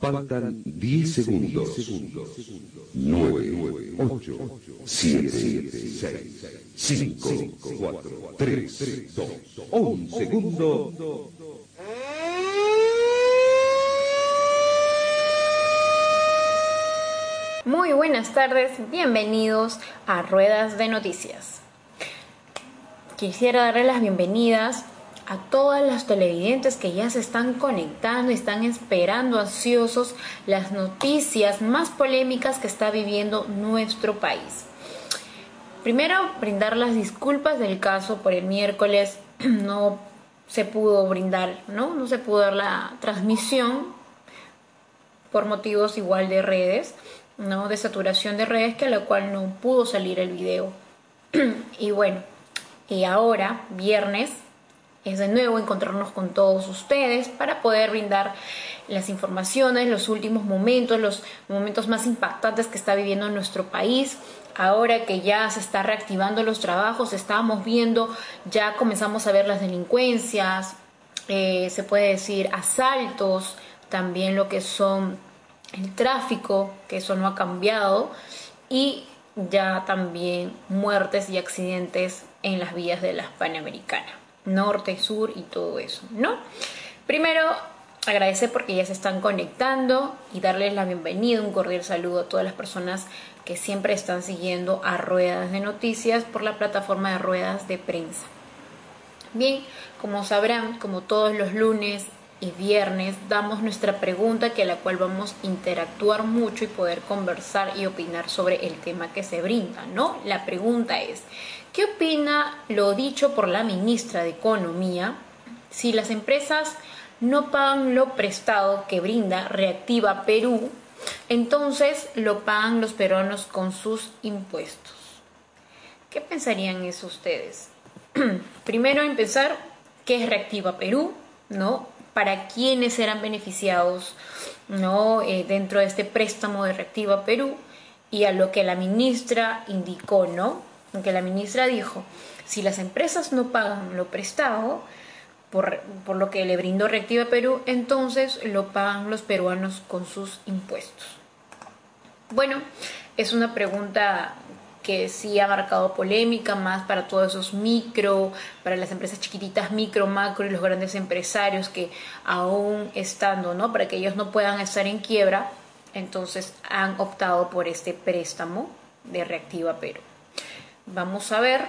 Faltan 10 segundos. 9, 8, 7, 6, 5, 4, 3, 2, 1 segundo. Muy buenas tardes, bienvenidos a Ruedas de Noticias. Quisiera darle las bienvenidas a todas las televidentes que ya se están conectando y están esperando ansiosos las noticias más polémicas que está viviendo nuestro país. Primero, brindar las disculpas del caso por el miércoles no se pudo brindar, ¿no? No se pudo dar la transmisión por motivos igual de redes, ¿no? De saturación de redes que a la cual no pudo salir el video. y bueno, y ahora, viernes, es de nuevo encontrarnos con todos ustedes para poder brindar las informaciones, los últimos momentos, los momentos más impactantes que está viviendo nuestro país. Ahora que ya se está reactivando los trabajos, estamos viendo, ya comenzamos a ver las delincuencias, eh, se puede decir asaltos, también lo que son el tráfico, que eso no ha cambiado, y ya también muertes y accidentes en las vías de la Panamericana norte, sur y todo eso, ¿no? Primero, agradecer porque ya se están conectando y darles la bienvenida, un cordial saludo a todas las personas que siempre están siguiendo a Ruedas de Noticias por la plataforma de Ruedas de Prensa. Bien, como sabrán, como todos los lunes y viernes, damos nuestra pregunta que la cual vamos a interactuar mucho y poder conversar y opinar sobre el tema que se brinda, ¿no? La pregunta es, ¿Qué opina lo dicho por la ministra de Economía si las empresas no pagan lo prestado que brinda Reactiva Perú? Entonces lo pagan los peruanos con sus impuestos. ¿Qué pensarían eso ustedes? Primero empezar, ¿qué es Reactiva Perú? ¿No? ¿Para quiénes serán beneficiados ¿no? Eh, dentro de este préstamo de Reactiva Perú? Y a lo que la ministra indicó, ¿no? Aunque la ministra dijo, si las empresas no pagan lo prestado, por, lo que le brindó Reactiva Perú, entonces lo pagan los peruanos con sus impuestos. Bueno, es una pregunta que sí ha marcado polémica más para todos esos micro, para las empresas chiquititas, micro, macro y los grandes empresarios que aún estando, ¿no? Para que ellos no puedan estar en quiebra, entonces han optado por este préstamo de Reactiva Perú. Vamos a ver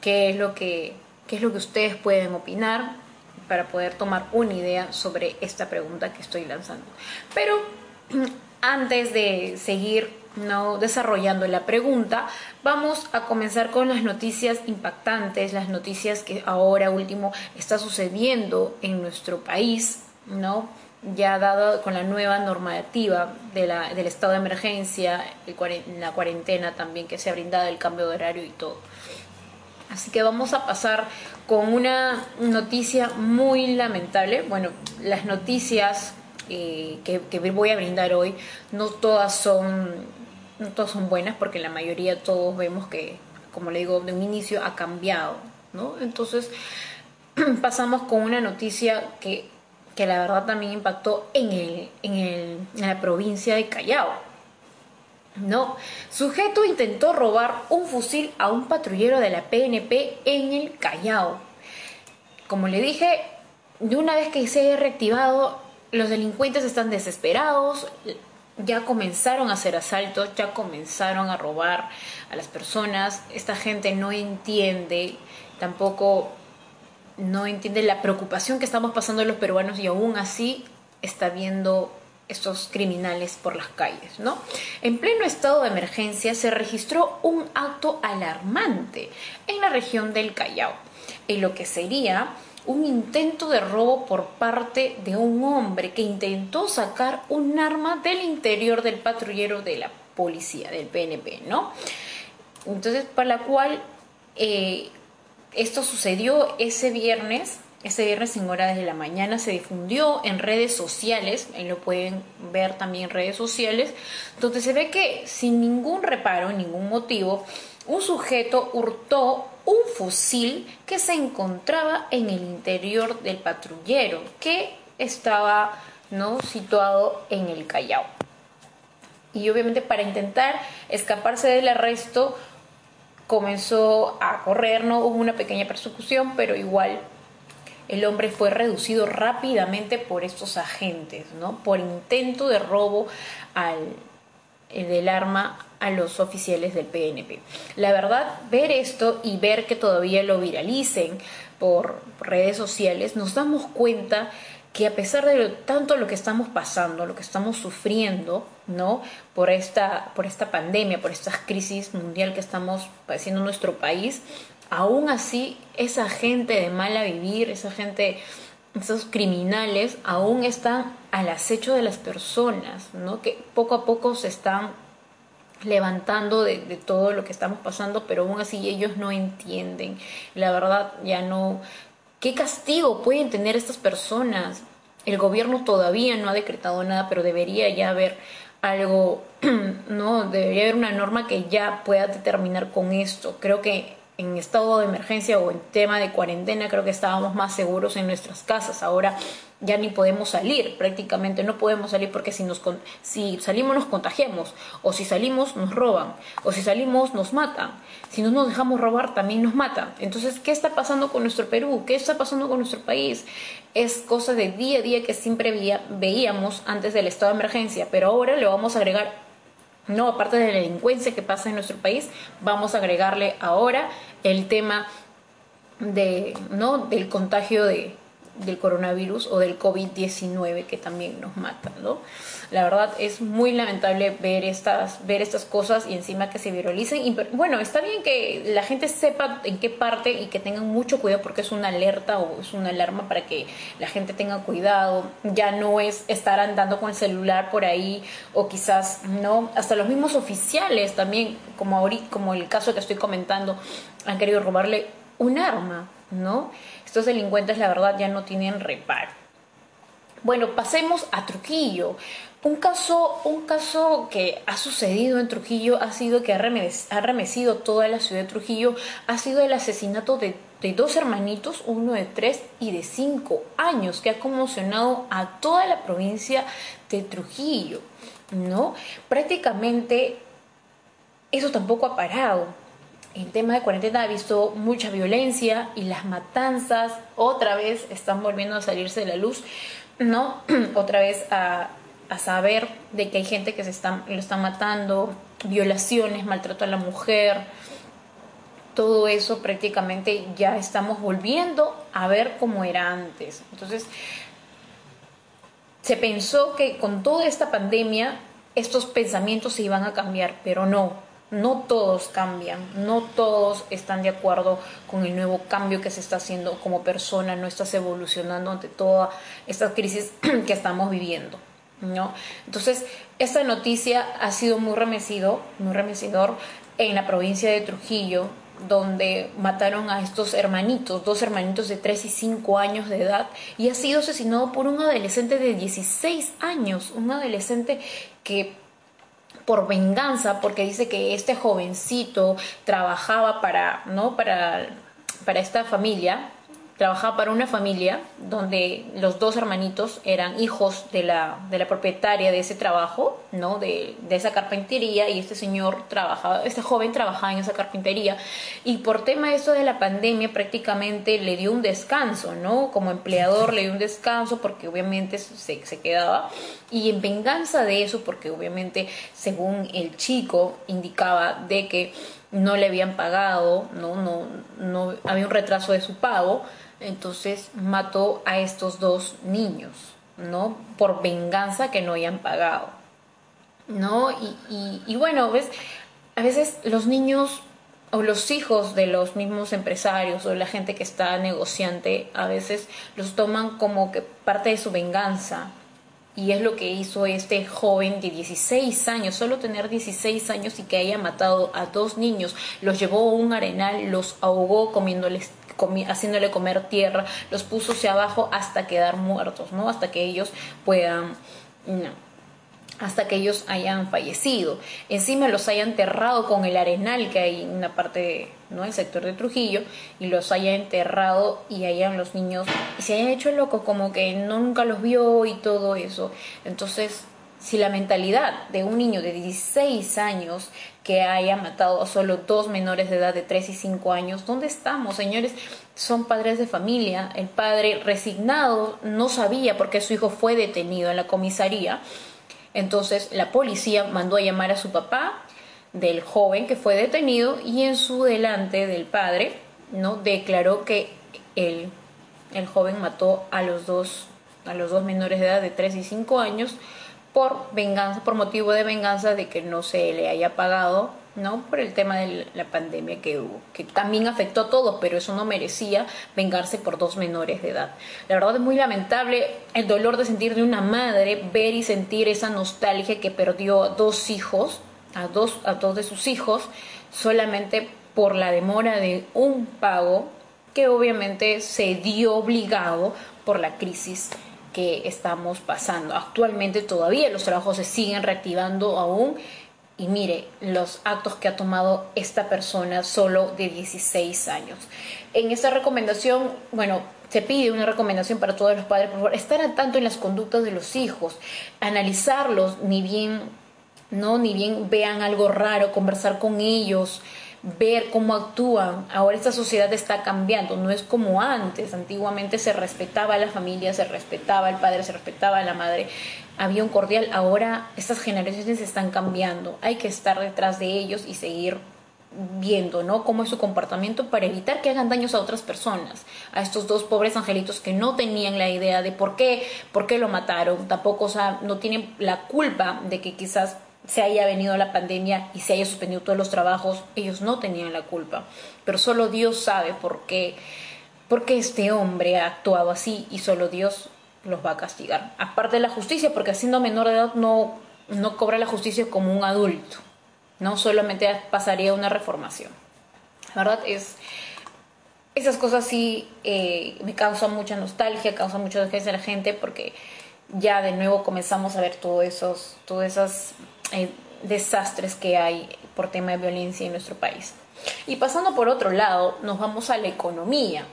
qué es lo que, es lo que ustedes pueden opinar para poder tomar una idea sobre esta pregunta que estoy lanzando. Pero antes de seguir no desarrollando la pregunta, vamos a comenzar con las noticias impactantes, las noticias que ahora último está sucediendo en nuestro país, ¿no? ya dado con la nueva normativa de la, del estado de emergencia, la cuarentena también que se ha brindado, el cambio de horario y todo. Así que vamos a pasar con una noticia muy lamentable. Bueno, las noticias eh, que, que, voy a brindar hoy no todas son no todas son buenas porque la mayoría todos vemos que, como le digo, de un inicio ha cambiado, ¿no? Entonces pasamos con una noticia que que la verdad también impactó en, el, en, la provincia de Callao. No, sujeto intentó robar un fusil a un patrullero de la PNP en el Callao. Como le dije, de una vez que se haya reactivado, los delincuentes están desesperados, ya comenzaron a hacer asaltos, ya comenzaron a robar a las personas. Esta gente no entiende tampoco no entiende la preocupación que estamos pasando los peruanos y aún así está viendo estos criminales por las calles, ¿no? En pleno estado de emergencia se registró un acto alarmante en la región del Callao, en lo que sería un intento de robo por parte de un hombre que intentó sacar un arma del interior del patrullero de la policía, del PNP, ¿no? Entonces, para la cual eh, esto sucedió ese viernes, ese viernes en horas de la mañana se difundió en redes sociales, ahí lo pueden ver también en redes sociales, donde se ve que sin ningún reparo, ningún motivo, un sujeto hurtó un fusil que se encontraba en el interior del patrullero, que estaba ¿no? situado en el Callao. Y obviamente para intentar escaparse del arresto comenzó a correr, no hubo una pequeña persecución, pero igual el hombre fue reducido rápidamente por estos agentes, ¿no? Por intento de robo al, del arma a los oficiales del PNP. La verdad, ver esto y ver que todavía lo viralicen por redes sociales, nos damos cuenta que a pesar de tanto lo que estamos pasando, lo que estamos sufriendo, ¿no? Por esta, por esta pandemia, por esta crisis mundial que estamos padeciendo en nuestro país, aún así esa gente de mala vivir, esa gente, esos criminales, aún están al acecho de las personas, ¿no? Que poco a poco se están levantando de, de, todo lo que estamos pasando, pero aún así ellos no entienden. La verdad, ya no. ¿Qué castigo pueden tener estas personas? El gobierno todavía no ha decretado nada, pero debería ya haber algo, ¿no? Debería haber una norma que ya pueda determinar con esto. Creo que en estado de emergencia o en tema de cuarentena creo que estábamos más seguros en nuestras casas. Ahora ya ni podemos salir, prácticamente no podemos salir porque si, nos, si salimos nos contagiamos, o si salimos nos roban, o si salimos nos matan. Si no nos dejamos robar también nos matan. Entonces, ¿qué está pasando con nuestro Perú? ¿Qué está pasando con nuestro país? Es cosa de día a día que siempre veíamos antes del estado de emergencia, pero ahora le vamos a agregar no, aparte de la delincuencia que pasa en nuestro país, vamos a agregarle ahora el tema de, ¿no? del contagio de, del coronavirus o del COVID-19 que también nos mata, ¿no? La verdad es muy lamentable ver estas, ver estas cosas y encima que se viralicen. Bueno, está bien que la gente sepa en qué parte y que tengan mucho cuidado porque es una alerta o es una alarma para que la gente tenga cuidado. Ya no es estar andando con el celular por ahí o quizás, ¿no? Hasta los mismos oficiales también, como, como el caso que estoy comentando, han querido robarle un arma, ¿no? Estos delincuentes, la verdad, ya no tienen reparo. Bueno, pasemos a Trujillo. Un caso, un caso que ha sucedido en Trujillo ha sido que ha remecido toda la ciudad de Trujillo, ha sido el asesinato de, de, dos hermanitos, uno de tres y de cinco años, que ha conmocionado a toda la provincia de Trujillo, ¿no? Prácticamente eso tampoco ha parado en tema de cuarentena ha visto mucha violencia y las matanzas otra vez están volviendo a salirse de la luz, ¿no? otra vez a, saber de que hay gente que se está, lo está matando, violaciones, maltrato a la mujer, todo eso prácticamente ya estamos volviendo a ver como era antes. Entonces, se pensó que con toda esta pandemia estos pensamientos se iban a cambiar, pero no, no todos cambian, no todos están de acuerdo con el nuevo cambio que se está haciendo como persona, no estás evolucionando ante toda esta crisis que estamos viviendo. ¿no? Entonces, esta noticia ha sido muy remecido, muy remecidor en la provincia de Trujillo, donde mataron a estos hermanitos, dos hermanitos de 3 y 5 años de edad, y ha sido asesinado por un adolescente de 16 años, un adolescente que por venganza, porque dice que este jovencito trabajaba para, ¿no? para, para esta familia, trabajaba para una familia donde los dos hermanitos eran hijos de la, de la propietaria de ese trabajo, ¿no? De, de, esa carpintería, y este señor trabajaba, este joven trabajaba en esa carpintería, y por tema de eso de la pandemia prácticamente le dio un descanso, ¿no? Como empleador le dio un descanso porque obviamente se, se quedaba, y en venganza de eso, porque obviamente según el chico indicaba de que no le habían pagado, no, no, no había un retraso de su pago, entonces mató a estos dos niños, ¿no? Por venganza que no hayan pagado, ¿no? Y, y, bueno, ¿ves? A veces los niños o los hijos de los mismos empresarios o la gente que está negociante, a veces los toman como que parte de su venganza, y es lo que hizo este joven de 16 años, solo tener 16 años y que haya matado a dos niños, los llevó a un arenal, los ahogó comiéndoles haciéndole comer tierra, los puso hacia abajo hasta quedar muertos, ¿no? Hasta que ellos puedan hasta que ellos hayan fallecido. Encima los haya enterrado con el arenal que hay en una parte, ¿no? El sector de Trujillo, y los haya enterrado y hayan los niños, y se hayan hecho locos como que no, nunca los vio y todo eso. Entonces, si la mentalidad de un niño de 16 años que haya matado a solo dos menores de edad de 3 y 5 años, ¿dónde estamos, señores? Son padres de familia. El padre resignado no sabía por qué su hijo fue detenido en la comisaría. Entonces la policía mandó a llamar a su papá del joven que fue detenido y en su delante del padre, ¿no? declaró que el, el joven mató a los dos a los dos menores de edad de 3 y 5 años por venganza, por motivo de venganza de que no se le haya pagado, ¿no? Por el tema de la pandemia que hubo, que también afectó a todos, pero eso no merecía vengarse por dos menores de edad. La verdad es muy lamentable el dolor de sentir de una madre ver y sentir esa nostalgia que perdió a dos hijos, a dos, a dos de sus hijos, solamente por la demora de un pago que obviamente se dio obligado por la crisis que estamos pasando. Actualmente todavía los trabajos se siguen reactivando aún y mire los actos que ha tomado esta persona solo de 16 años. En esta recomendación, bueno, se pide una recomendación para todos los padres, por favor, estar al tanto en las conductas de los hijos, analizarlos, ni bien, no, ni bien vean algo raro, conversar con ellos, ver cómo actúan. Ahora esta sociedad está cambiando, no es como antes. Antiguamente se respetaba a la familia, se respetaba al padre, se respetaba a la madre, había un cordial. Ahora estas generaciones están cambiando. Hay que estar detrás de ellos y seguir viendo, ¿no? Cómo es su comportamiento para evitar que hagan daños a otras personas, a estos dos pobres angelitos que no tenían la idea de por qué, por qué lo mataron, tampoco, o sea, no tienen la culpa de que quizás se haya venido la pandemia y se haya suspendido todos los trabajos, ellos no tenían la culpa. Pero solo Dios sabe por qué, por qué este hombre ha actuado así y solo Dios los va a castigar. Aparte de la justicia, porque siendo menor de edad no, no cobra la justicia como un adulto, no solamente pasaría una reformación. La verdad es, esas cosas sí eh, me causan mucha nostalgia, causan mucha desgracia a la gente porque ya de nuevo comenzamos a ver todos esos, todas esas eh, desastres que hay por tema de violencia en nuestro país. Y pasando por otro lado, nos vamos a la economía.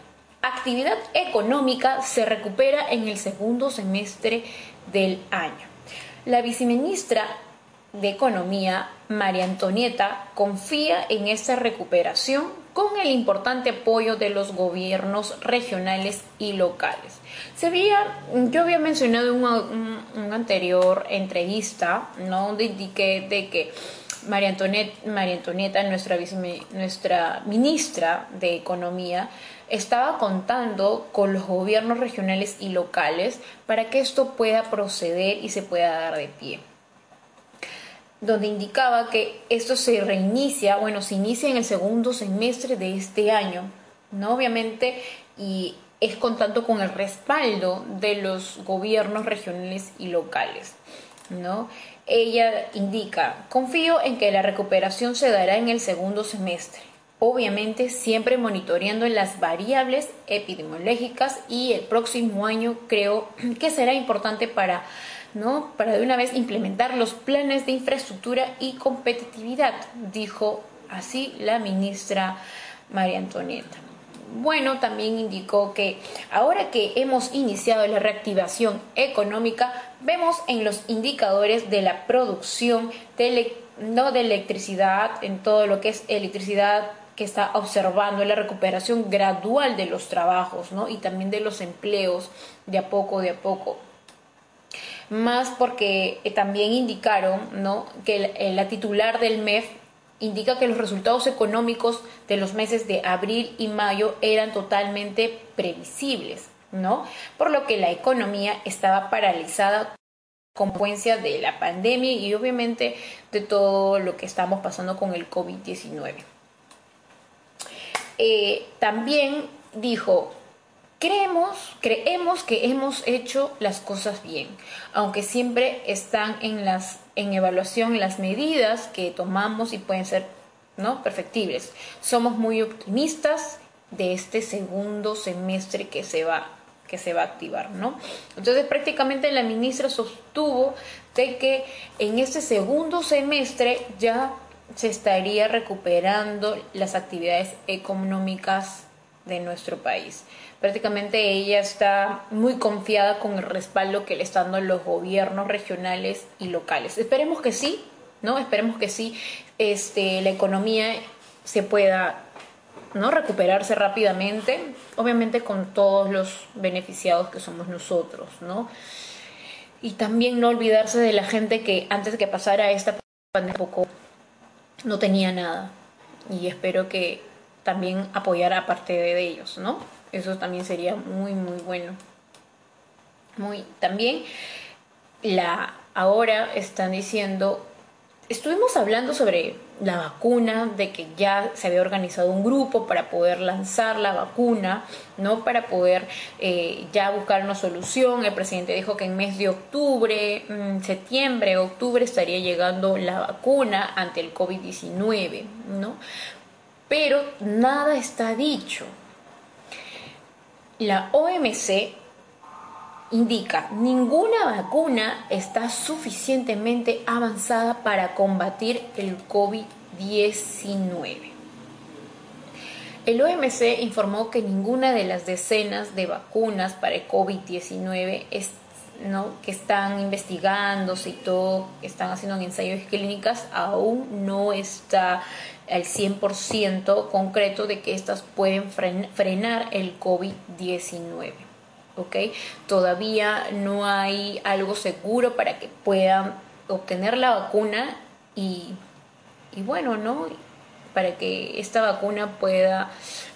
Actividad económica se recupera en el segundo semestre del año. La viceministra de Economía, María Antonieta, confía en esta recuperación con el importante apoyo de los gobiernos regionales y locales. Se había, yo había mencionado en una, anterior entrevista, ¿no? De, de que María Antonieta, María Antonieta nuestra, nuestra ministra de Economía, estaba contando con los gobiernos regionales y locales para que esto pueda proceder y se pueda dar de pie donde indicaba que esto se reinicia, bueno, se inicia en el segundo semestre de este año, ¿no? Obviamente, y es contando con el respaldo de los gobiernos regionales y locales, ¿no? Ella indica, confío en que la recuperación se dará en el segundo semestre, obviamente siempre monitoreando las variables epidemiológicas y el próximo año creo que será importante para ¿no? Para de una vez implementar los planes de infraestructura y competitividad, dijo así la ministra María Antonieta. Bueno, también indicó que ahora que hemos iniciado la reactivación económica, vemos en los indicadores de la producción de, no de electricidad, en todo lo que es electricidad que está observando la recuperación gradual de los trabajos, ¿no? Y también de los empleos de a poco, de a poco más porque eh, también indicaron ¿no? que la titular del MEF indica que los resultados económicos de los meses de abril y mayo eran totalmente previsibles, ¿no? Por lo que la economía estaba paralizada con consecuencia de la pandemia y obviamente de todo lo que estamos pasando con el COVID-19. Eh, también dijo, Creemos, creemos que hemos hecho las cosas bien, aunque siempre están en, las, en evaluación las medidas que tomamos y pueden ser ¿no? perfectibles. Somos muy optimistas de este segundo semestre que se va que se va a activar, ¿no? Entonces prácticamente la ministra sostuvo de que en este segundo semestre ya se estaría recuperando las actividades económicas de nuestro país. Prácticamente ella está muy confiada con el respaldo que le están dando los gobiernos regionales y locales. Esperemos que sí, ¿no? Esperemos que sí, este, la economía se pueda ¿no? recuperarse rápidamente, obviamente con todos los beneficiados que somos nosotros, ¿no? Y también no olvidarse de la gente que antes de que pasara esta pandemia poco no tenía nada. Y espero que también apoyara parte de ellos, ¿no? Eso también sería muy, muy bueno. Muy, también la ahora están diciendo estuvimos hablando sobre la vacuna, de que ya se había organizado un grupo para poder lanzar la vacuna, ¿no? Para poder eh, ya buscar una solución. El presidente dijo que en mes de octubre, mm, septiembre, octubre estaría llegando la vacuna ante el COVID-19, ¿no? Pero nada está dicho. La OMC indica, ninguna vacuna está suficientemente avanzada para combatir el COVID-19. El OMC informó que ninguna de las decenas de vacunas para el COVID-19 ¿no? que están investigándose y todo, están haciendo ensayos clínicas, aún no está al 100% concreto de que estas pueden frenar el COVID-19. ¿ok? Todavía no hay algo seguro para que puedan obtener la vacuna y, y bueno, ¿no? Para que esta vacuna pueda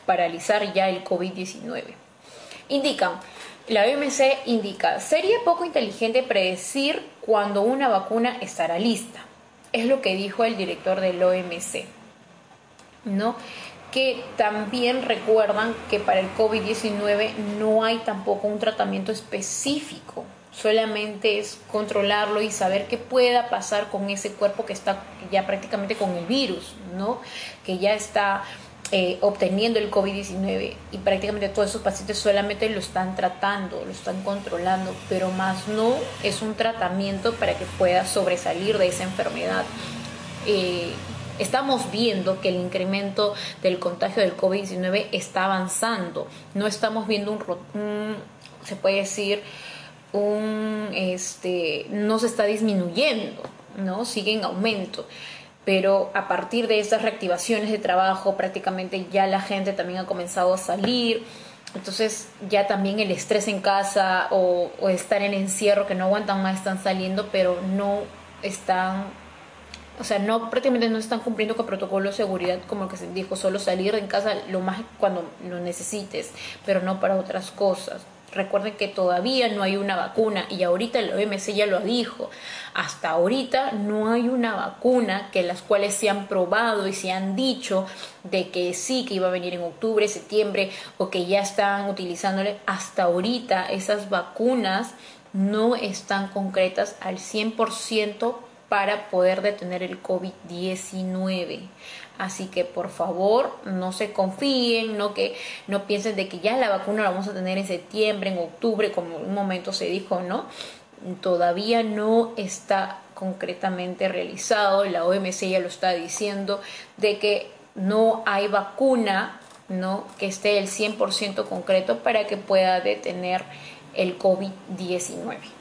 paralizar ya el COVID-19. Indican, la OMC indica, sería poco inteligente predecir cuando una vacuna estará lista. Es lo que dijo el director del OMC. ¿No? que también recuerdan que para el COVID-19 no hay tampoco un tratamiento específico, solamente es controlarlo y saber qué pueda pasar con ese cuerpo que está ya prácticamente con el virus, ¿no? Que ya está eh, obteniendo el COVID-19 y prácticamente todos esos pacientes solamente lo están tratando, lo están controlando, pero más no es un tratamiento para que pueda sobresalir de esa enfermedad. Eh, Estamos viendo que el incremento del contagio del COVID-19 está avanzando. No estamos viendo un, se puede decir, un, este, no se está disminuyendo, ¿no? Sigue en aumento. Pero a partir de estas reactivaciones de trabajo, prácticamente ya la gente también ha comenzado a salir. Entonces ya también el estrés en casa o, o estar en encierro que no aguantan más están saliendo, pero no están o sea, no prácticamente no están cumpliendo con protocolo de seguridad como que se dijo, solo salir en casa lo más cuando lo necesites, pero no para otras cosas. Recuerden que todavía no hay una vacuna y ahorita el OMC ya lo dijo. Hasta ahorita no hay una vacuna que las cuales se han probado y se han dicho de que sí, que iba a venir en octubre, septiembre o que ya están utilizándole. Hasta ahorita esas vacunas no están concretas al 100% para poder detener el COVID-19. Así que por favor no se confíen, no que no piensen de que ya la vacuna la vamos a tener en septiembre, en octubre, como un momento se dijo, ¿no? Todavía no está concretamente realizado, la OMC ya lo está diciendo, de que no hay vacuna, ¿no? Que esté el 100% concreto para que pueda detener el COVID-19.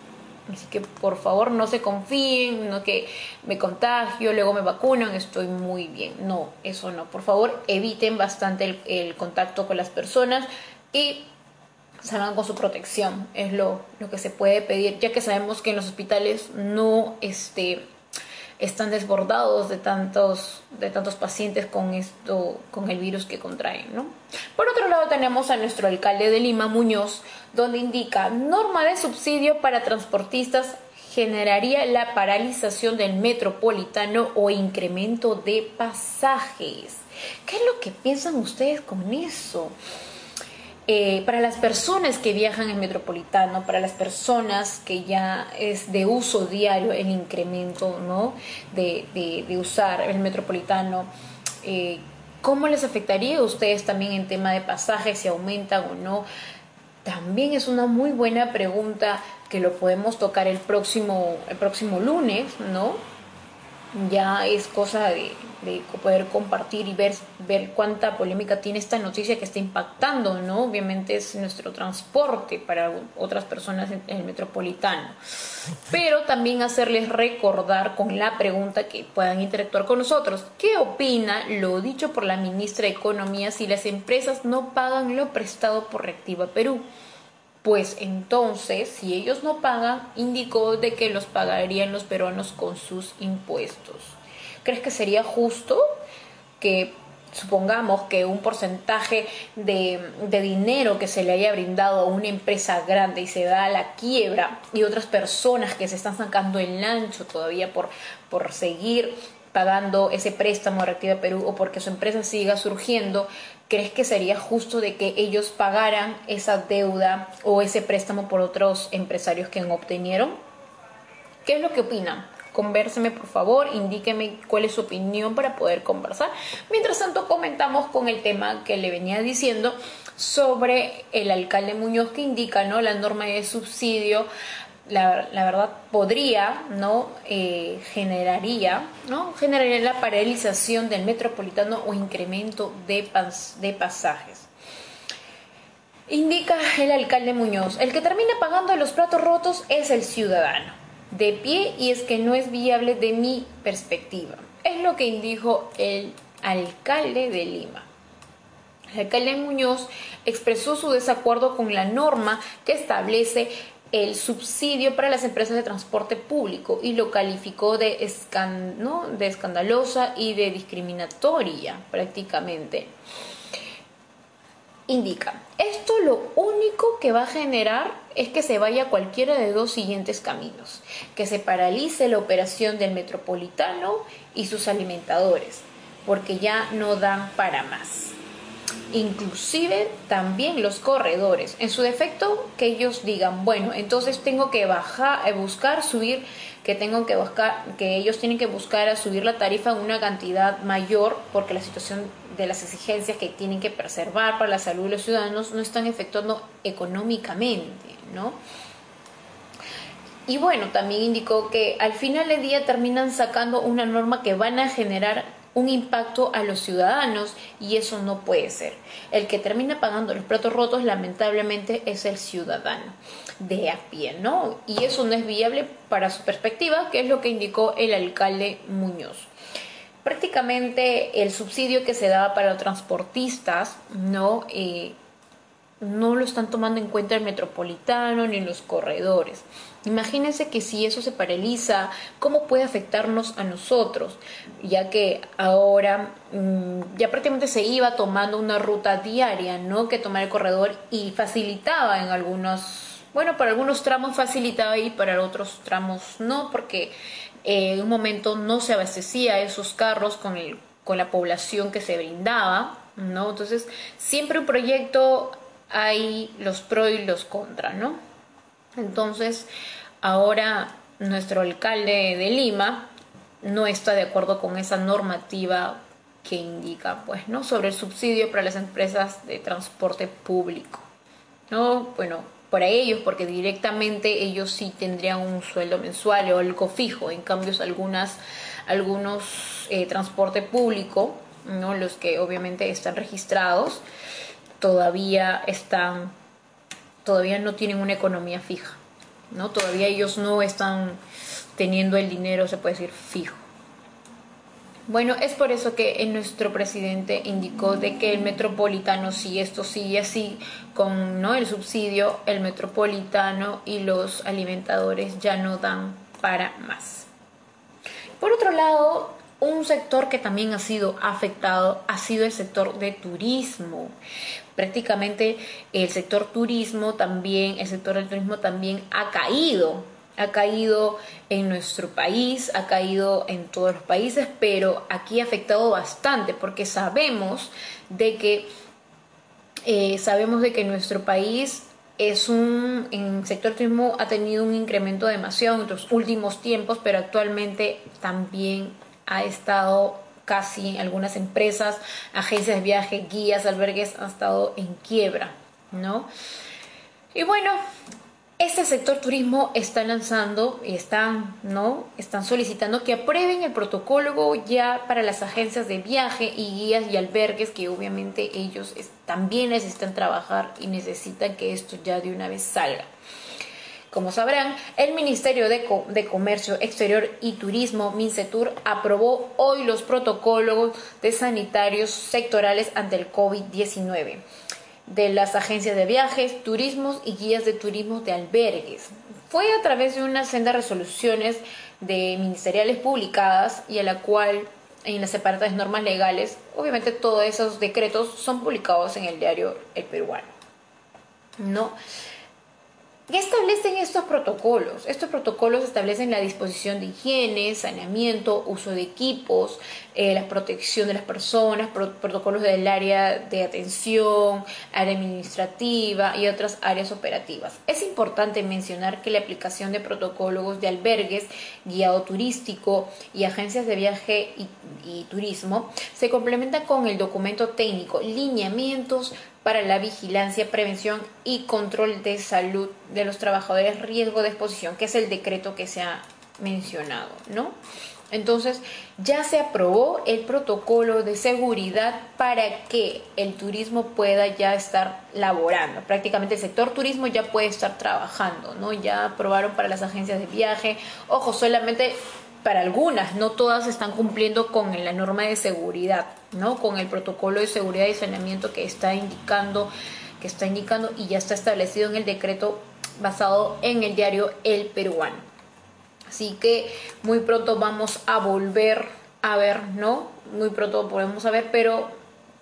Así que por favor no se confíen, no que me contagio, luego me vacunan, estoy muy bien. No, eso no. Por favor eviten bastante el, contacto con las personas y salgan con su protección. Es lo, lo que se puede pedir, ya que sabemos que en los hospitales no este, están desbordados de tantos, de tantos pacientes con esto, con el virus que contraen, ¿no? Por otro lado tenemos a nuestro alcalde de Lima, Muñoz, donde indica norma de subsidio para transportistas generaría la paralización del metropolitano o incremento de pasajes. ¿Qué es lo que piensan ustedes con eso? Eh, para las personas que viajan en metropolitano, para las personas que ya es de uso diario el incremento ¿no? de, usar el metropolitano, eh, ¿cómo les afectaría a ustedes también en tema de pasajes, si aumentan o no? También es una muy buena pregunta que lo podemos tocar el próximo, el próximo lunes, ¿no? Ya es cosa de, de poder compartir y ver, ver cuánta polémica tiene esta noticia que está impactando, ¿no? Obviamente es nuestro transporte para otras personas en, el metropolitano. Pero también hacerles recordar con la pregunta que puedan interactuar con nosotros. ¿Qué opina lo dicho por la ministra de Economía si las empresas no pagan lo prestado por Reactiva Perú? Pues entonces, si ellos no pagan, indicó de que los pagarían los peruanos con sus impuestos. ¿Crees que sería justo que supongamos que un porcentaje de, dinero que se le haya brindado a una empresa grande y se da a la quiebra y otras personas que se están sacando el ancho todavía por, por seguir pagando ese préstamo a Reactiva Perú o porque su empresa siga surgiendo, ¿crees que sería justo de que ellos pagaran esa deuda o ese préstamo por otros empresarios que obtenieron? ¿Qué es lo que opinan? convérseme por favor, indíqueme cuál es su opinión para poder conversar. Mientras tanto, comentamos con el tema que le venía diciendo sobre el alcalde Muñoz que indica ¿no? la norma de subsidio la, verdad podría, ¿no? Eh, generaría, ¿no? Generaría la paralización del metropolitano o incremento de, de pasajes. Indica el alcalde Muñoz, el que termina pagando los platos rotos es el ciudadano de pie y es que no es viable de mi perspectiva. Es lo que dijo el alcalde de Lima. El alcalde Muñoz expresó su desacuerdo con la norma que establece el subsidio para las empresas de transporte público y lo calificó de, de escandalosa y de discriminatoria prácticamente indica, esto lo único que va a generar es que se vaya cualquiera de dos siguientes caminos, que se paralice la operación del metropolitano y sus alimentadores, porque ya no dan para más. Inclusive también los corredores, en su defecto que ellos digan, bueno, entonces tengo que bajar, eh, buscar, subir, que tengo que buscar, que ellos tienen que buscar a subir la tarifa en una cantidad mayor porque la situación de las exigencias que tienen que preservar para la salud de los ciudadanos no están efectuando económicamente, ¿no? Y bueno, también indicó que al final del día terminan sacando una norma que van a generar un impacto a los ciudadanos y eso no puede ser. El que termina pagando los platos rotos lamentablemente es el ciudadano de a pie, ¿no? Y eso no es viable para su perspectiva, que es lo que indicó el alcalde Muñoz prácticamente el subsidio que se daba para los transportistas, ¿no? Eh, no lo están tomando en cuenta el metropolitano ni los corredores. Imagínense que si eso se paraliza, ¿cómo puede afectarnos a nosotros? Ya que ahora mm, ya prácticamente se iba tomando una ruta diaria, ¿no? Que tomar el corredor y facilitaba en algunos, bueno, para algunos tramos facilitaba y para otros tramos no, porque en un momento no se abastecía esos carros con, el, con la población que se brindaba, ¿no? Entonces, siempre un proyecto hay los pro y los contra, ¿no? Entonces, ahora nuestro alcalde de Lima no está de acuerdo con esa normativa que indica, pues, ¿no? Sobre el subsidio para las empresas de transporte público, ¿no? Bueno, para ellos, porque directamente ellos sí tendrían un sueldo mensual o algo fijo. En cambio, algunas, algunos eh, transporte público, ¿no? los que obviamente están registrados, todavía están, todavía no tienen una economía fija. ¿no? Todavía ellos no están teniendo el dinero, se puede decir, fijo. Bueno, es por eso que nuestro presidente indicó de que el metropolitano, si esto sigue así, con ¿no? el subsidio, el metropolitano y los alimentadores ya no dan para más. Por otro lado, un sector que también ha sido afectado ha sido el sector de turismo. Prácticamente el sector turismo también, el sector del turismo también ha caído ha caído en nuestro país, ha caído en todos los países, pero aquí ha afectado bastante porque sabemos de que eh, sabemos de que nuestro país es un en el sector turismo ha tenido un incremento demasiado en los últimos tiempos, pero actualmente también ha estado casi algunas empresas, agencias de viaje, guías, albergues han estado en quiebra, ¿no? Y bueno, este sector turismo está lanzando y están, ¿no? Están solicitando que aprueben el protocolo ya para las agencias de viaje y guías y albergues que obviamente ellos también necesitan trabajar y necesitan que esto ya de una vez salga. Como sabrán, el Ministerio de, Comercio Exterior y Turismo, MINCETUR, aprobó hoy los protocolos de sanitarios sectorales ante el COVID-19 de las agencias de viajes, turismos y guías de turismo de albergues. Fue a través de una senda de resoluciones de ministeriales publicadas y a la cual en las separadas normas legales, obviamente todos esos decretos son publicados en el diario El Peruano. ¿No? ¿Qué establecen estos protocolos? Estos protocolos establecen la disposición de higiene, saneamiento, uso de equipos, eh, la protección de las personas, protocolos del área de atención, área administrativa y otras áreas operativas. Es importante mencionar que la aplicación de protocolos de albergues, guiado turístico y agencias de viaje y, y turismo se complementa con el documento técnico, lineamientos, para la vigilancia, prevención y control de salud de los trabajadores riesgo de exposición, que es el decreto que se ha mencionado, ¿no? Entonces, ya se aprobó el protocolo de seguridad para que el turismo pueda ya estar laborando. Prácticamente el sector turismo ya puede estar trabajando, ¿no? Ya aprobaron para las agencias de viaje. Ojo, solamente para algunas, no todas están cumpliendo con la norma de seguridad, ¿no? Con el protocolo de seguridad y saneamiento que está indicando, que está indicando y ya está establecido en el decreto basado en el diario El Peruano. Así que muy pronto vamos a volver a ver, ¿no? Muy pronto podemos a ver, pero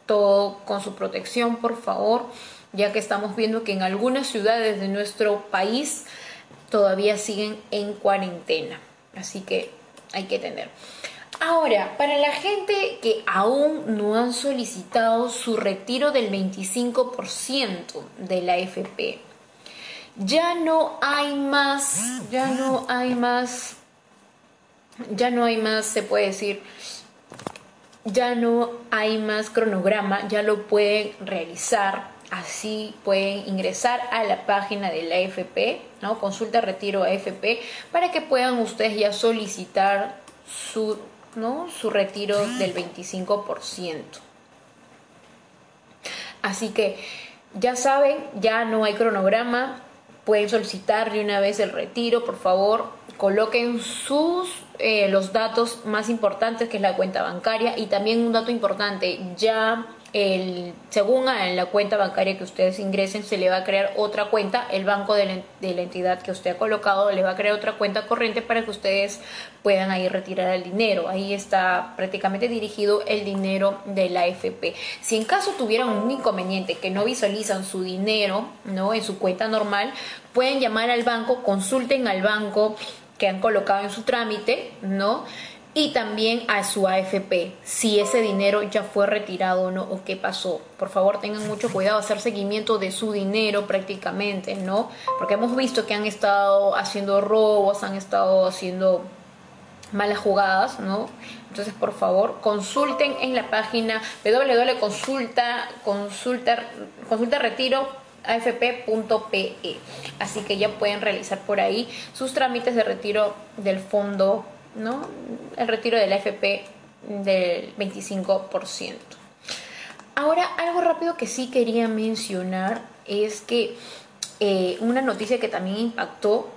todo con su protección, por favor, ya que estamos viendo que en algunas ciudades de nuestro país todavía siguen en cuarentena. Así que hay que tener. Ahora, para la gente que aún no han solicitado su retiro del 25% de la FP, ya no hay más, ya no hay más, ya no hay más, se puede decir, ya no hay más cronograma, ya lo pueden realizar Así pueden ingresar a la página de la AFP, ¿no? Consulta Retiro AFP, para que puedan ustedes ya solicitar su, ¿no? su retiro del 25%. Así que ya saben, ya no hay cronograma, pueden solicitar de una vez el retiro, por favor, coloquen sus eh, los datos más importantes que es la cuenta bancaria y también un dato importante, ya el, según la cuenta bancaria que ustedes ingresen, se le va a crear otra cuenta, el banco de la, entidad que usted ha colocado le va a crear otra cuenta corriente para que ustedes puedan ahí retirar el dinero. Ahí está prácticamente dirigido el dinero de la AFP. Si en caso tuvieran un inconveniente que no visualizan su dinero ¿no? en su cuenta normal, pueden llamar al banco, consulten al banco que han colocado en su trámite, ¿no? Y también a su AFP, si ese dinero ya fue retirado o no, o qué pasó. Por favor, tengan mucho cuidado, hacer seguimiento de su dinero prácticamente, ¿no? Porque hemos visto que han estado haciendo robos, han estado haciendo malas jugadas, ¿no? Entonces, por favor, consulten en la página www.consulta consulta, consulta retiro afp.pe. Así que ya pueden realizar por ahí sus trámites de retiro del fondo ¿no? El retiro del AFP del 25%. Ahora, algo rápido que sí quería mencionar es que eh, una noticia que también impactó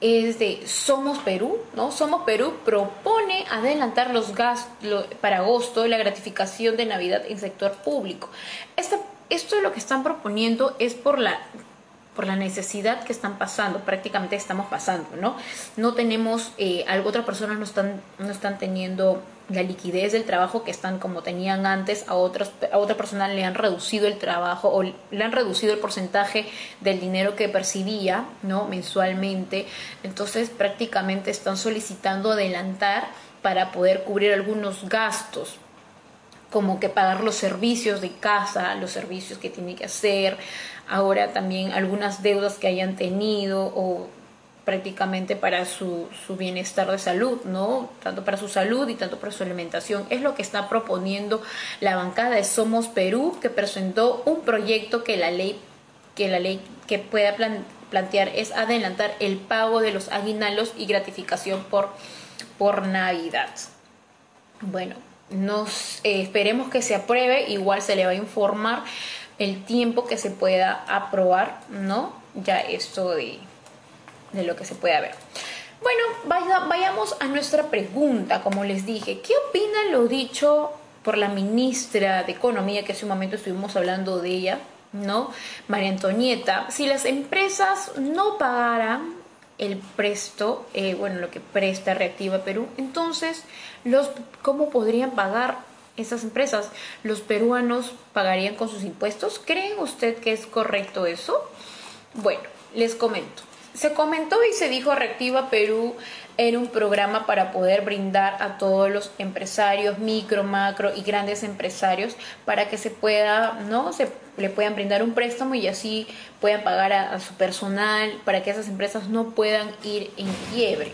es de Somos Perú, ¿no? Somos Perú propone adelantar los gastos para agosto la gratificación de Navidad en sector público. esto es lo que están proponiendo es por la por la necesidad que están pasando, prácticamente estamos pasando, ¿no? No tenemos, eh, otras personas no están, no están teniendo la liquidez del trabajo que están como tenían antes, a otras, a otra persona le han reducido el trabajo o le han reducido el porcentaje del dinero que percibía, ¿no? Mensualmente, entonces prácticamente están solicitando adelantar para poder cubrir algunos gastos como que pagar los servicios de casa, los servicios que tiene que hacer, ahora también algunas deudas que hayan tenido o prácticamente para su, su, bienestar de salud, ¿no? Tanto para su salud y tanto para su alimentación. Es lo que está proponiendo la bancada de Somos Perú, que presentó un proyecto que la ley que la ley que pueda plantear es adelantar el pago de los aguinaldos y gratificación por, por Navidad. Bueno, nos eh, esperemos que se apruebe, igual se le va a informar el tiempo que se pueda aprobar, ¿no? Ya esto de, de lo que se pueda ver. Bueno, vayamos a nuestra pregunta, como les dije. ¿Qué opina lo dicho por la ministra de Economía, que hace un momento estuvimos hablando de ella, ¿no? María Antonieta, si las empresas no pagaran el presto, eh, bueno, lo que presta Reactiva Perú, entonces, los, ¿cómo podrían pagar esas empresas? ¿Los peruanos pagarían con sus impuestos? ¿Creen usted que es correcto eso? Bueno, les comento. Se comentó y se dijo Reactiva Perú era un programa para poder brindar a todos los empresarios, micro, macro y grandes empresarios para que se pueda, ¿no? Se le puedan brindar un préstamo y así puedan pagar a su personal para que esas empresas no puedan ir en quiebre.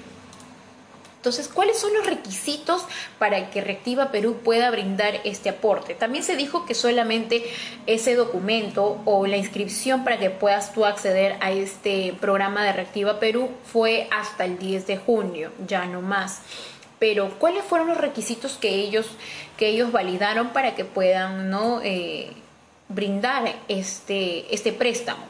Entonces, ¿cuáles son los requisitos para que Reactiva Perú pueda brindar este aporte? También se dijo que solamente ese documento o la inscripción para que puedas tú acceder a este programa de Reactiva Perú fue hasta el 10 de junio, ya no más. Pero, ¿cuáles fueron los requisitos que ellos, que ellos validaron para que puedan no eh, brindar este, este préstamo?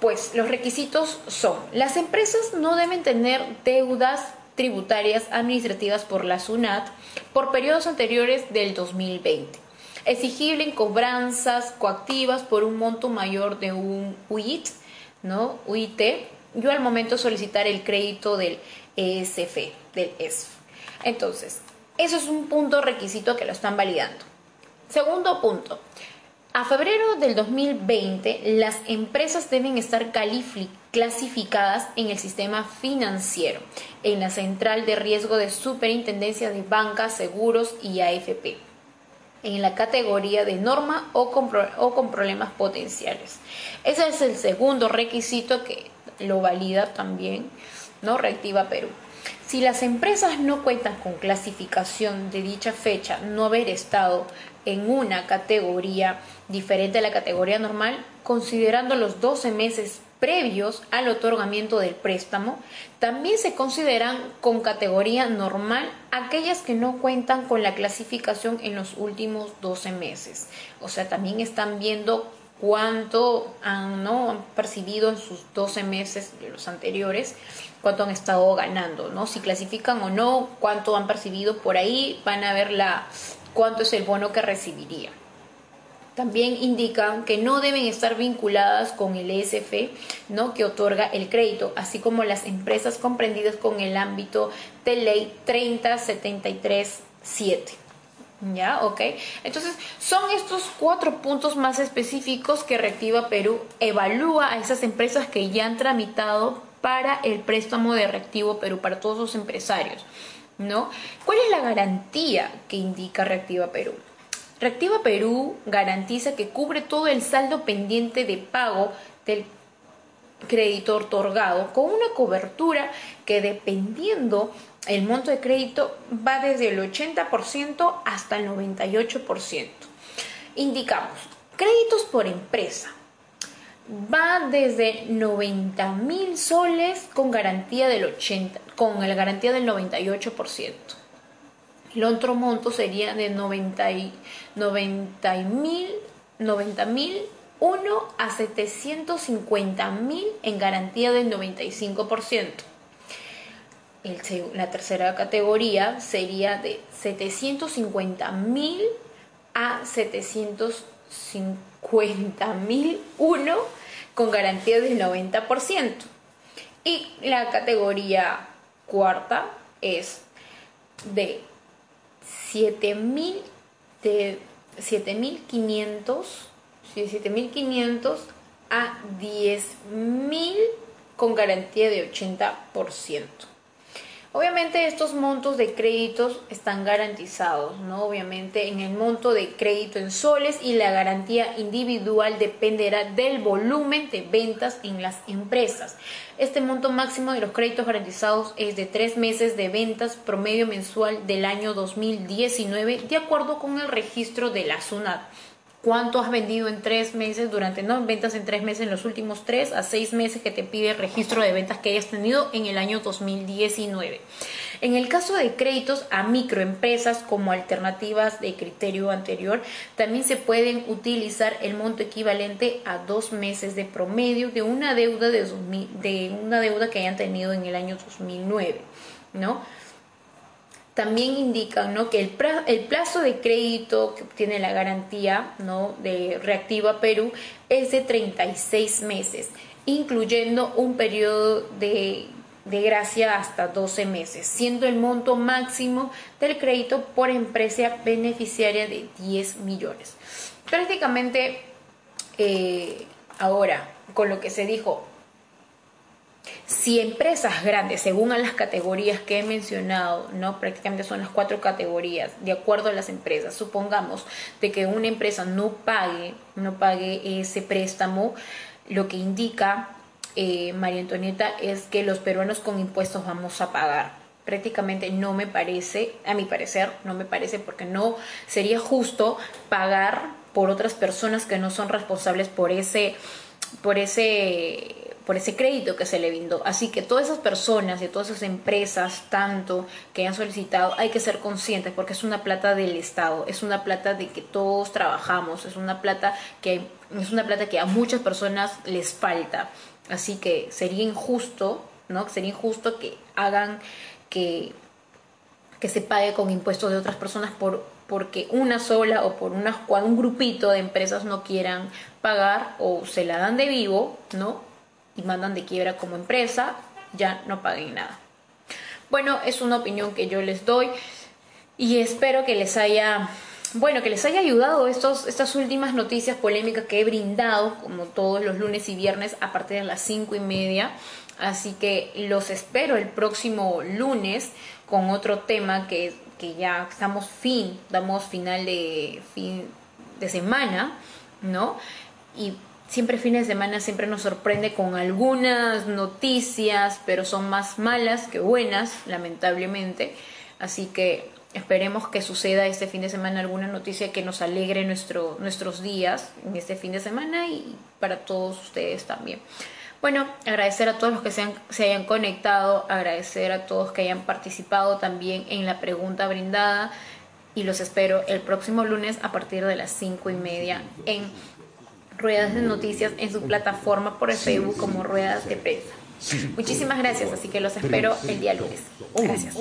Pues los requisitos son, las empresas no deben tener deudas tributarias administrativas por la SUNAT por periodos anteriores del 2020. Exigible en cobranzas coactivas por un monto mayor de un UIT, ¿no? UIT, yo al momento solicitar el crédito del ESF, del ESF. Entonces, eso es un punto requisito que lo están validando. Segundo punto, a febrero del 2020, las empresas deben estar clasificadas en el sistema financiero, en la central de riesgo de superintendencia de bancas, seguros y AFP, en la categoría de norma o con, problemas potenciales. Ese es el segundo requisito que lo valida también, ¿no? Reactiva Perú. Si las empresas no cuentan con clasificación de dicha fecha, no haber estado en una categoría diferente a la categoría normal, considerando los 12 meses previos al otorgamiento del préstamo, también se consideran con categoría normal aquellas que no cuentan con la clasificación en los últimos 12 meses. O sea, también están viendo cuánto han, ¿no? han percibido en sus 12 meses de los anteriores cuánto han estado ganando, ¿no? Si clasifican o no, cuánto han percibido por ahí, van a ver la, cuánto es el bono que recibiría. También indican que no deben estar vinculadas con el ESF, ¿no? que otorga el crédito, así como las empresas comprendidas con el ámbito de ley 30737. ¿Ya? ¿Ok? Entonces, son estos cuatro puntos más específicos que Reactiva Perú evalúa a esas empresas que ya han tramitado para el préstamo de Reactivo Perú, para todos los empresarios. ¿no? ¿Cuál es la garantía que indica Reactiva Perú? Reactiva Perú garantiza que cubre todo el saldo pendiente de pago del crédito otorgado con una cobertura que dependiendo el monto de crédito va desde el 80% hasta el 98%. Indicamos, créditos por empresa, va desde 90 mil soles con garantía del 80, con la garantía del 98%. El otro monto sería de 90 mil 90 mil 1 a 750 mil en garantía del 95%. la tercera categoría sería de 750 mil a 750 mil 1 con garantía del 90%. Y la categoría cuarta es de 7.000 de 7.500 7.500 a 10.000 con garantía de 80%. Obviamente estos montos de créditos están garantizados, ¿no? Obviamente en el monto de crédito en soles y la garantía individual dependerá del volumen de ventas en las empresas. Este monto máximo de los créditos garantizados es de tres meses de ventas promedio mensual del año 2019 de acuerdo con el registro de la SUNAT. Cuánto has vendido en tres meses durante no ventas en tres meses en los últimos tres a seis meses que te pide el registro de ventas que hayas tenido en el año 2019. En el caso de créditos a microempresas como alternativas de criterio anterior, también se pueden utilizar el monto equivalente a dos meses de promedio de una deuda de, de una deuda que hayan tenido en el año 2009, ¿no? También indican ¿no? que el, plazo de crédito que obtiene la garantía ¿no? de Reactiva Perú es de 36 meses, incluyendo un periodo de, de gracia hasta 12 meses, siendo el monto máximo del crédito por empresa beneficiaria de 10 millones. Prácticamente, eh, ahora, con lo que se dijo, si empresas grandes, según a las categorías que he mencionado, no prácticamente son las cuatro categorías, de acuerdo a las empresas, supongamos de que una empresa no pague, no pague ese préstamo, lo que indica eh, María Antonieta es que los peruanos con impuestos vamos a pagar. Prácticamente no me parece, a mi parecer, no me parece porque no sería justo pagar por otras personas que no son responsables por ese, por ese por ese crédito que se le brindó. Así que todas esas personas y todas esas empresas, tanto que han solicitado, hay que ser conscientes porque es una plata del Estado, es una plata de que todos trabajamos, es una plata que es una plata que a muchas personas les falta. Así que sería injusto, ¿no? Sería injusto que hagan que que se pague con impuestos de otras personas por porque una sola o por una, un grupito de empresas no quieran pagar o se la dan de vivo, ¿no? Y mandan de quiebra como empresa, ya no paguen nada. Bueno, es una opinión que yo les doy y espero que les haya, bueno, que les haya ayudado estos, estas últimas noticias polémicas que he brindado, como todos los lunes y viernes, a partir de las cinco y media. Así que los espero el próximo lunes con otro tema que, que ya estamos fin, damos final de fin de semana, ¿no? Y siempre fines de semana siempre nos sorprende con algunas noticias, pero son más malas que buenas, lamentablemente. Así que esperemos que suceda este fin de semana alguna noticia que nos alegre nuestro, nuestros días en este fin de semana y para todos ustedes también. Bueno, agradecer a todos los que se, se hayan conectado, agradecer a todos que hayan participado también en la pregunta brindada y los espero el próximo lunes a partir de las cinco y media en Ruedas de Noticias en su plataforma por el Facebook como Ruedas de Prensa. Muchísimas gracias, así que los espero el día lunes. Gracias.